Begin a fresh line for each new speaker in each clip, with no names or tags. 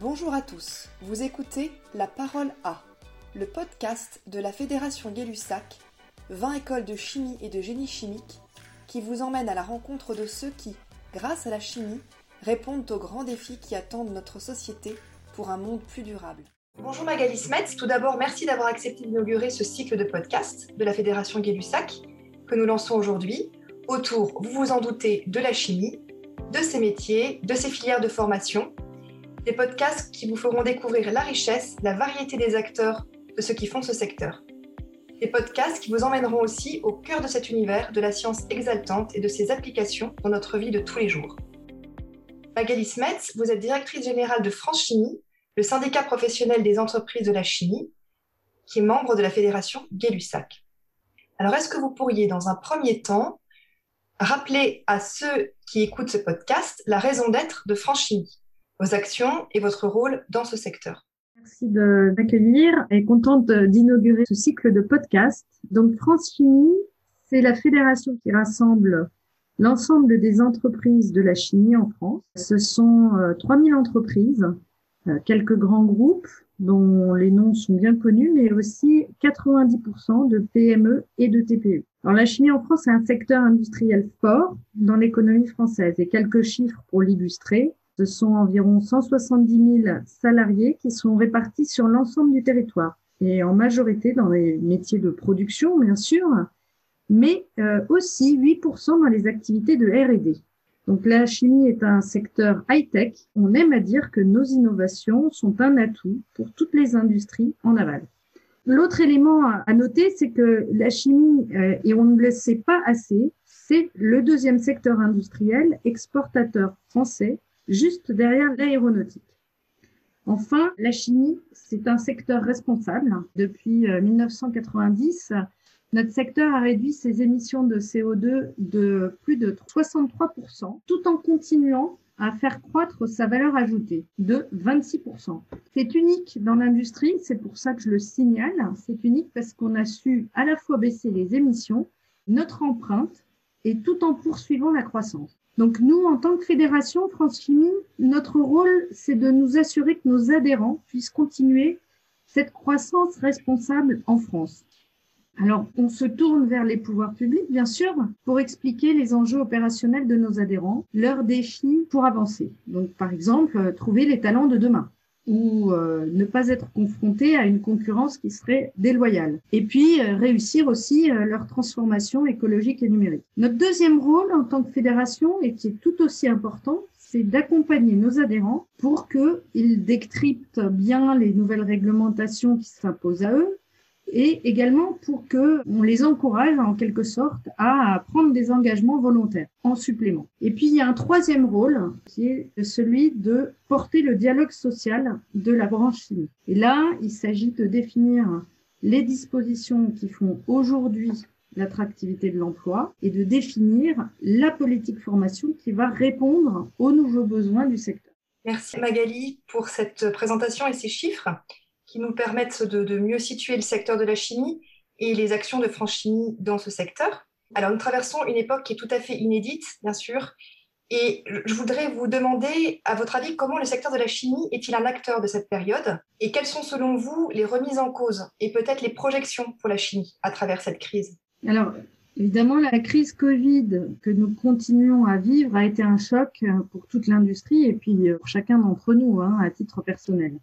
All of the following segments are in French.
Bonjour à tous, vous écoutez La Parole A, le podcast de la Fédération Gay-Lussac, 20 écoles de chimie et de génie chimique, qui vous emmène à la rencontre de ceux qui, grâce à la chimie, répondent aux grands défis qui attendent notre société pour un monde plus durable. Bonjour Magali Smets, tout d'abord merci d'avoir accepté d'inaugurer ce cycle de podcast de la Fédération Gay-Lussac que nous lançons aujourd'hui autour, vous vous en doutez, de la chimie, de ses métiers, de ses filières de formation. Des podcasts qui vous feront découvrir la richesse, la variété des acteurs de ceux qui font ce secteur. Des podcasts qui vous emmèneront aussi au cœur de cet univers de la science exaltante et de ses applications dans notre vie de tous les jours. Magali Smets, vous êtes directrice générale de France Chimie, le syndicat professionnel des entreprises de la chimie, qui est membre de la fédération Gay-Lussac. Alors, est-ce que vous pourriez, dans un premier temps, rappeler à ceux qui écoutent ce podcast la raison d'être de France Chimie, vos actions et votre rôle dans ce secteur.
Merci d'accueillir et contente d'inaugurer ce cycle de podcast. Donc France Chimie, c'est la fédération qui rassemble l'ensemble des entreprises de la chimie en France. Ce sont 3000 euh, entreprises, euh, quelques grands groupes dont les noms sont bien connus, mais aussi 90% de PME et de TPE. Alors la chimie en France est un secteur industriel fort dans l'économie française et quelques chiffres pour l'illustrer. Ce sont environ 170 000 salariés qui sont répartis sur l'ensemble du territoire et en majorité dans les métiers de production, bien sûr, mais euh, aussi 8% dans les activités de R&D. Donc la chimie est un secteur high-tech. On aime à dire que nos innovations sont un atout pour toutes les industries en aval. L'autre élément à noter, c'est que la chimie, euh, et on ne le sait pas assez, c'est le deuxième secteur industriel exportateur français, juste derrière l'aéronautique. Enfin, la chimie, c'est un secteur responsable. Depuis 1990, euh, notre secteur a réduit ses émissions de CO2 de plus de 63%, tout en continuant à faire croître sa valeur ajoutée de 26%. C'est unique dans l'industrie, c'est pour ça que je le signale. C'est unique parce qu'on a su à la fois baisser les émissions, notre empreinte, et tout en poursuivant la croissance. Donc nous, en tant que fédération France Chimie, notre rôle, c'est de nous assurer que nos adhérents puissent continuer cette croissance responsable en France. Alors, on se tourne vers les pouvoirs publics, bien sûr, pour expliquer les enjeux opérationnels de nos adhérents, leurs défis pour avancer. Donc, par exemple, euh, trouver les talents de demain ou euh, ne pas être confronté à une concurrence qui serait déloyale. Et puis, euh, réussir aussi leur transformation écologique et numérique. Notre deuxième rôle en tant que fédération, et qui est tout aussi important, c'est d'accompagner nos adhérents pour qu'ils décryptent bien les nouvelles réglementations qui s'imposent à eux, et également pour que on les encourage en quelque sorte à prendre des engagements volontaires en supplément. Et puis il y a un troisième rôle qui est celui de porter le dialogue social de la branche chimie. Et là, il s'agit de définir les dispositions qui font aujourd'hui l'attractivité de l'emploi et de définir la politique formation qui va répondre aux nouveaux besoins du secteur.
Merci Magali pour cette présentation et ces chiffres qui nous permettent de, mieux situer le secteur de la chimie et les actions de France Chimie dans ce secteur. Alors, nous traversons une époque qui est tout à fait inédite, bien sûr, et je voudrais vous demander, à votre avis, comment le secteur de la chimie est-il un acteur de cette période et quelles sont, selon vous, les remises en cause et peut-être les projections pour la chimie à travers cette crise?
Alors, évidemment, la crise Covid que nous continuons à vivre a été un choc pour toute l'industrie et puis pour chacun d'entre nous, hein, à titre personnel.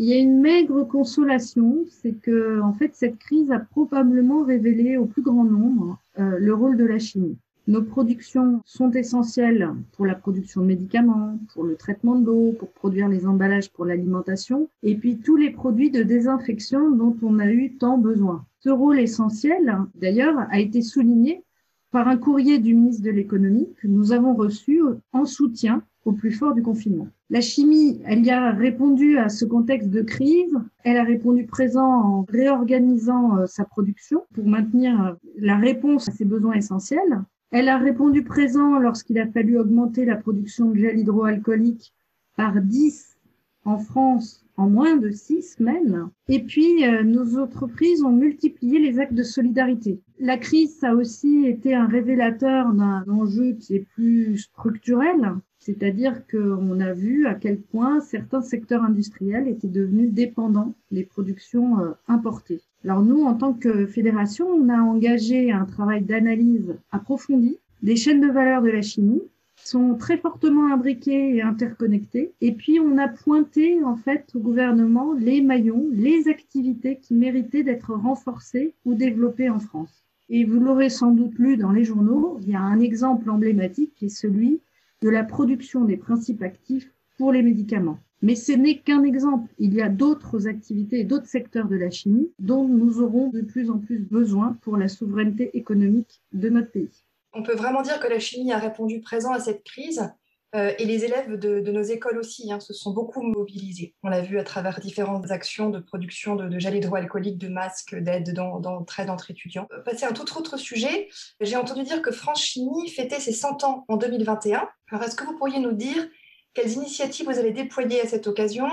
Il y a une maigre consolation, c'est que en fait cette crise a probablement révélé au plus grand nombre euh, le rôle de la chimie. Nos productions sont essentielles pour la production de médicaments, pour le traitement de l'eau, pour produire les emballages pour l'alimentation, et puis tous les produits de désinfection dont on a eu tant besoin. Ce rôle essentiel, d'ailleurs, a été souligné par un courrier du ministre de l'économie que nous avons reçu en soutien au plus fort du confinement. La chimie, elle y a répondu à ce contexte de crise. Elle a répondu présent en réorganisant euh, sa production pour maintenir euh, la réponse à ses besoins essentiels. Elle a répondu présent lorsqu'il a fallu augmenter la production de gel hydroalcoolique par 10 en France en moins de six semaines. Et puis, euh, nos entreprises ont multiplié les actes de solidarité. La crise, ça a aussi été un révélateur d'un enjeu qui est plus structurel, C'est-à-dire qu'on a vu à quel point certains secteurs industriels étaient devenus dépendants des productions euh, importées. Alors nous, en tant que fédération, on a engagé un travail d'analyse approfondi des chaînes de valeur de la chimie sont très fortement imbriquées et interconnectées. Et puis, on a pointé, en fait, au gouvernement les maillons, les activités qui méritaient d'être renforcées ou développées en France. Et vous l'aurez sans doute lu dans les journaux, il y a un exemple emblématique qui est celui de la production des principes actifs pour les médicaments. Mais ce n'est qu'un exemple. Il y a d'autres activités et d'autres secteurs de la chimie dont nous aurons de plus en plus besoin pour la souveraineté économique de notre pays.
On peut vraiment dire que la chimie a répondu présent à cette crise euh, et les élèves de, nos écoles aussi hein, se sont beaucoup mobilisés. On l'a vu à travers différentes actions de production de, de gel hydroalcoolique, de masques, d'aide d'entraide entre étudiants. Euh, passer à un tout autre sujet, j'ai entendu dire que France Chimie fêtait ses 100 ans en 2021. Alors est-ce que vous pourriez nous dire quelles initiatives vous allez déployer à cette occasion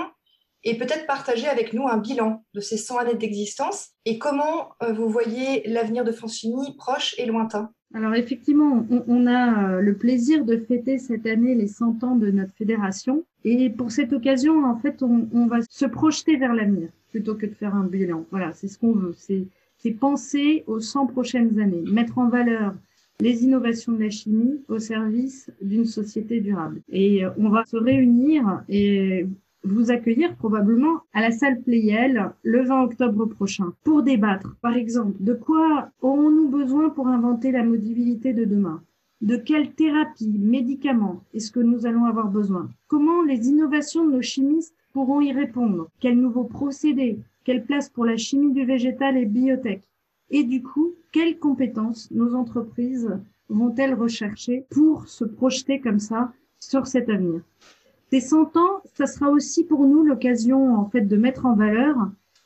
et peut-être partager avec nous un bilan de ces 100 années d'existence et comment euh, vous voyez l'avenir de France Chimie proche et lointain
alors effectivement, on, a euh, le plaisir de fêter cette année les 100 ans de notre fédération. Et pour cette occasion, en fait, on, va se projeter vers l'avenir plutôt que de faire un bilan. Voilà, c'est ce qu'on veut. C'est penser aux 100 prochaines années, mettre en valeur les innovations de la chimie au service d'une société durable. Et euh, on va se réunir et vous accueillir probablement à la salle Playel le 20 octobre prochain pour débattre, par exemple, de quoi aurons-nous besoin pour inventer la mobilité de demain? De quelle thérapie, médicaments est-ce que nous allons avoir besoin? Comment les innovations de nos chimistes pourront y répondre? Quels nouveaux procédés? Quelle place pour la chimie du végétal et biotech? Et du coup, quelles compétences nos entreprises vont-elles rechercher pour se projeter comme ça sur cet avenir? Ces 100 ans, ça sera aussi pour nous l'occasion en fait de mettre en valeur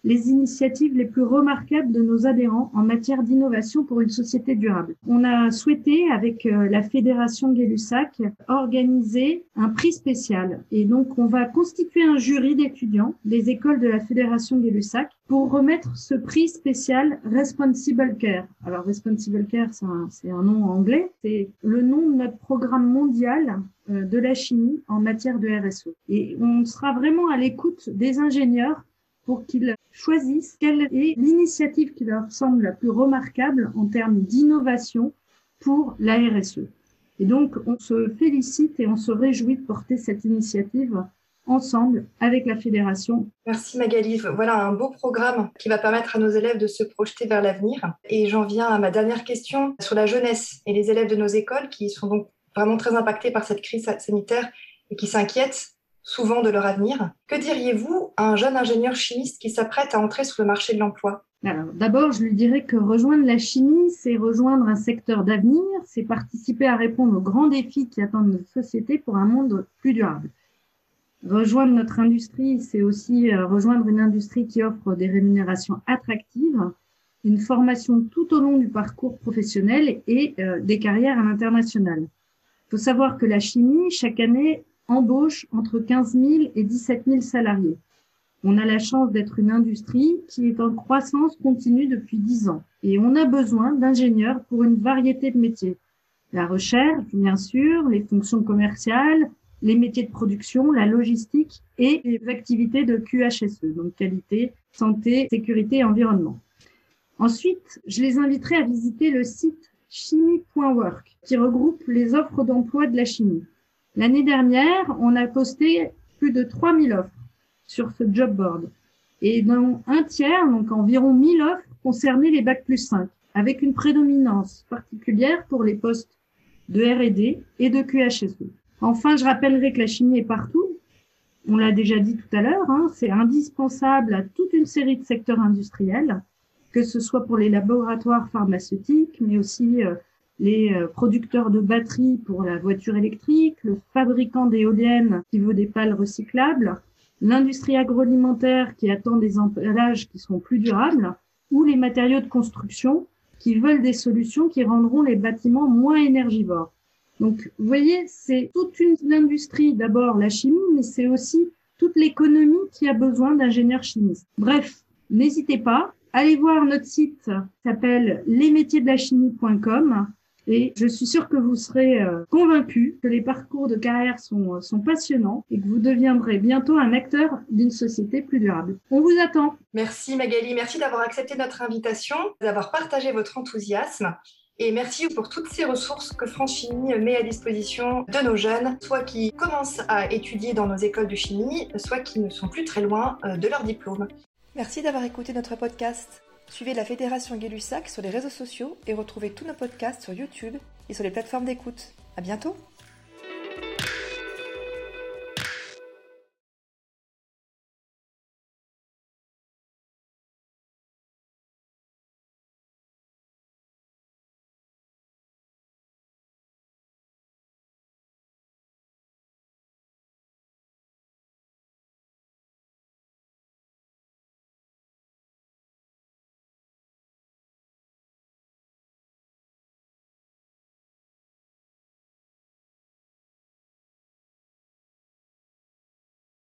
les initiatives les plus remarquables de nos adhérents en matière d'innovation pour une société durable. On a souhaité, avec euh, la Fédération Gay-Lussac, organiser un prix spécial. Et donc, on va constituer un jury d'étudiants des écoles de la Fédération Gay-Lussac pour remettre ce prix spécial Responsible Care. Alors, Responsible Care, c'est un, nom anglais. C'est le nom de notre programme mondial euh, de la chimie en matière de RSE. Et on sera vraiment à l'écoute des ingénieurs pour qu'ils choisissent quelle est l'initiative qui leur semble la plus remarquable en termes d'innovation pour la RSE. Et donc, on se félicite et on se réjouit de porter cette initiative ensemble avec la fédération.
Merci Magali. Voilà un beau programme qui va permettre à nos élèves de se projeter vers l'avenir. Et j'en viens à ma dernière question sur la jeunesse et les élèves de nos écoles qui sont donc vraiment très impactés par cette crise sanitaire et qui s'inquiètent souvent de leur avenir. Que diriez-vous un jeune ingénieur chimiste qui s'apprête à entrer sur le marché de l'emploi
d'abord, je lui dirais que rejoindre la chimie, c'est rejoindre un secteur d'avenir, c'est participer à répondre aux grands défis qui attendent notre société pour un monde plus durable. Rejoindre notre industrie, c'est aussi euh, rejoindre une industrie qui offre des rémunérations attractives, une formation tout au long du parcours professionnel et euh, des carrières à l'international. Il faut savoir que la chimie, chaque année, embauche entre 15 000 et 17 000 salariés. On a la chance d'être une industrie qui est en croissance continue depuis 10 ans et on a besoin d'ingénieurs pour une variété de métiers. La recherche, bien sûr, les fonctions commerciales, les métiers de production, la logistique et les activités de QHSE, donc qualité, santé, sécurité et environnement. Ensuite, je les inviterai à visiter le site chimie.work qui regroupe les offres d'emploi de la chimie. L'année dernière, on a posté plus de 3000 offres sur ce job board. Et dans un tiers, donc environ 1000 offres, concernaient les bacs plus 5, avec une prédominance particulière pour les postes de R&D et de QHSE. Enfin, je rappellerai que la chimie est partout. On l'a déjà dit tout à l'heure, hein, c'est indispensable à toute une série de secteurs industriels, que ce soit pour les laboratoires pharmaceutiques, mais aussi euh, les euh, producteurs de batteries pour la voiture électrique, le fabricant d'éoliennes qui veut des pales recyclables, l'industrie agroalimentaire qui attend des emballages qui sont plus durables, ou les matériaux de construction qui veulent des solutions qui rendront les bâtiments moins énergivores. Donc, vous voyez, c'est toute une industrie, d'abord la chimie, mais c'est aussi toute l'économie qui a besoin d'ingénieurs chimistes. Bref, n'hésitez pas, allez voir notre site, s'appelle lesmétiersdelachimie.com Et je suis sûre que vous serez euh, convaincus que les parcours de carrière sont, euh, sont passionnants et que vous deviendrez bientôt un acteur d'une société plus durable. On vous attend.
Merci Magali, merci d'avoir accepté notre invitation, d'avoir partagé votre enthousiasme. Et merci pour toutes ces ressources que France Chimie met à disposition de nos jeunes, soit qui commencent à étudier dans nos écoles de chimie, soit qui ne sont plus très loin euh, de leur diplôme. Merci d'avoir écouté notre podcast. Suivez la Fédération Gay-Lussac sur les réseaux sociaux et retrouvez tous nos podcasts sur YouTube et sur les plateformes d'écoute. À bientôt!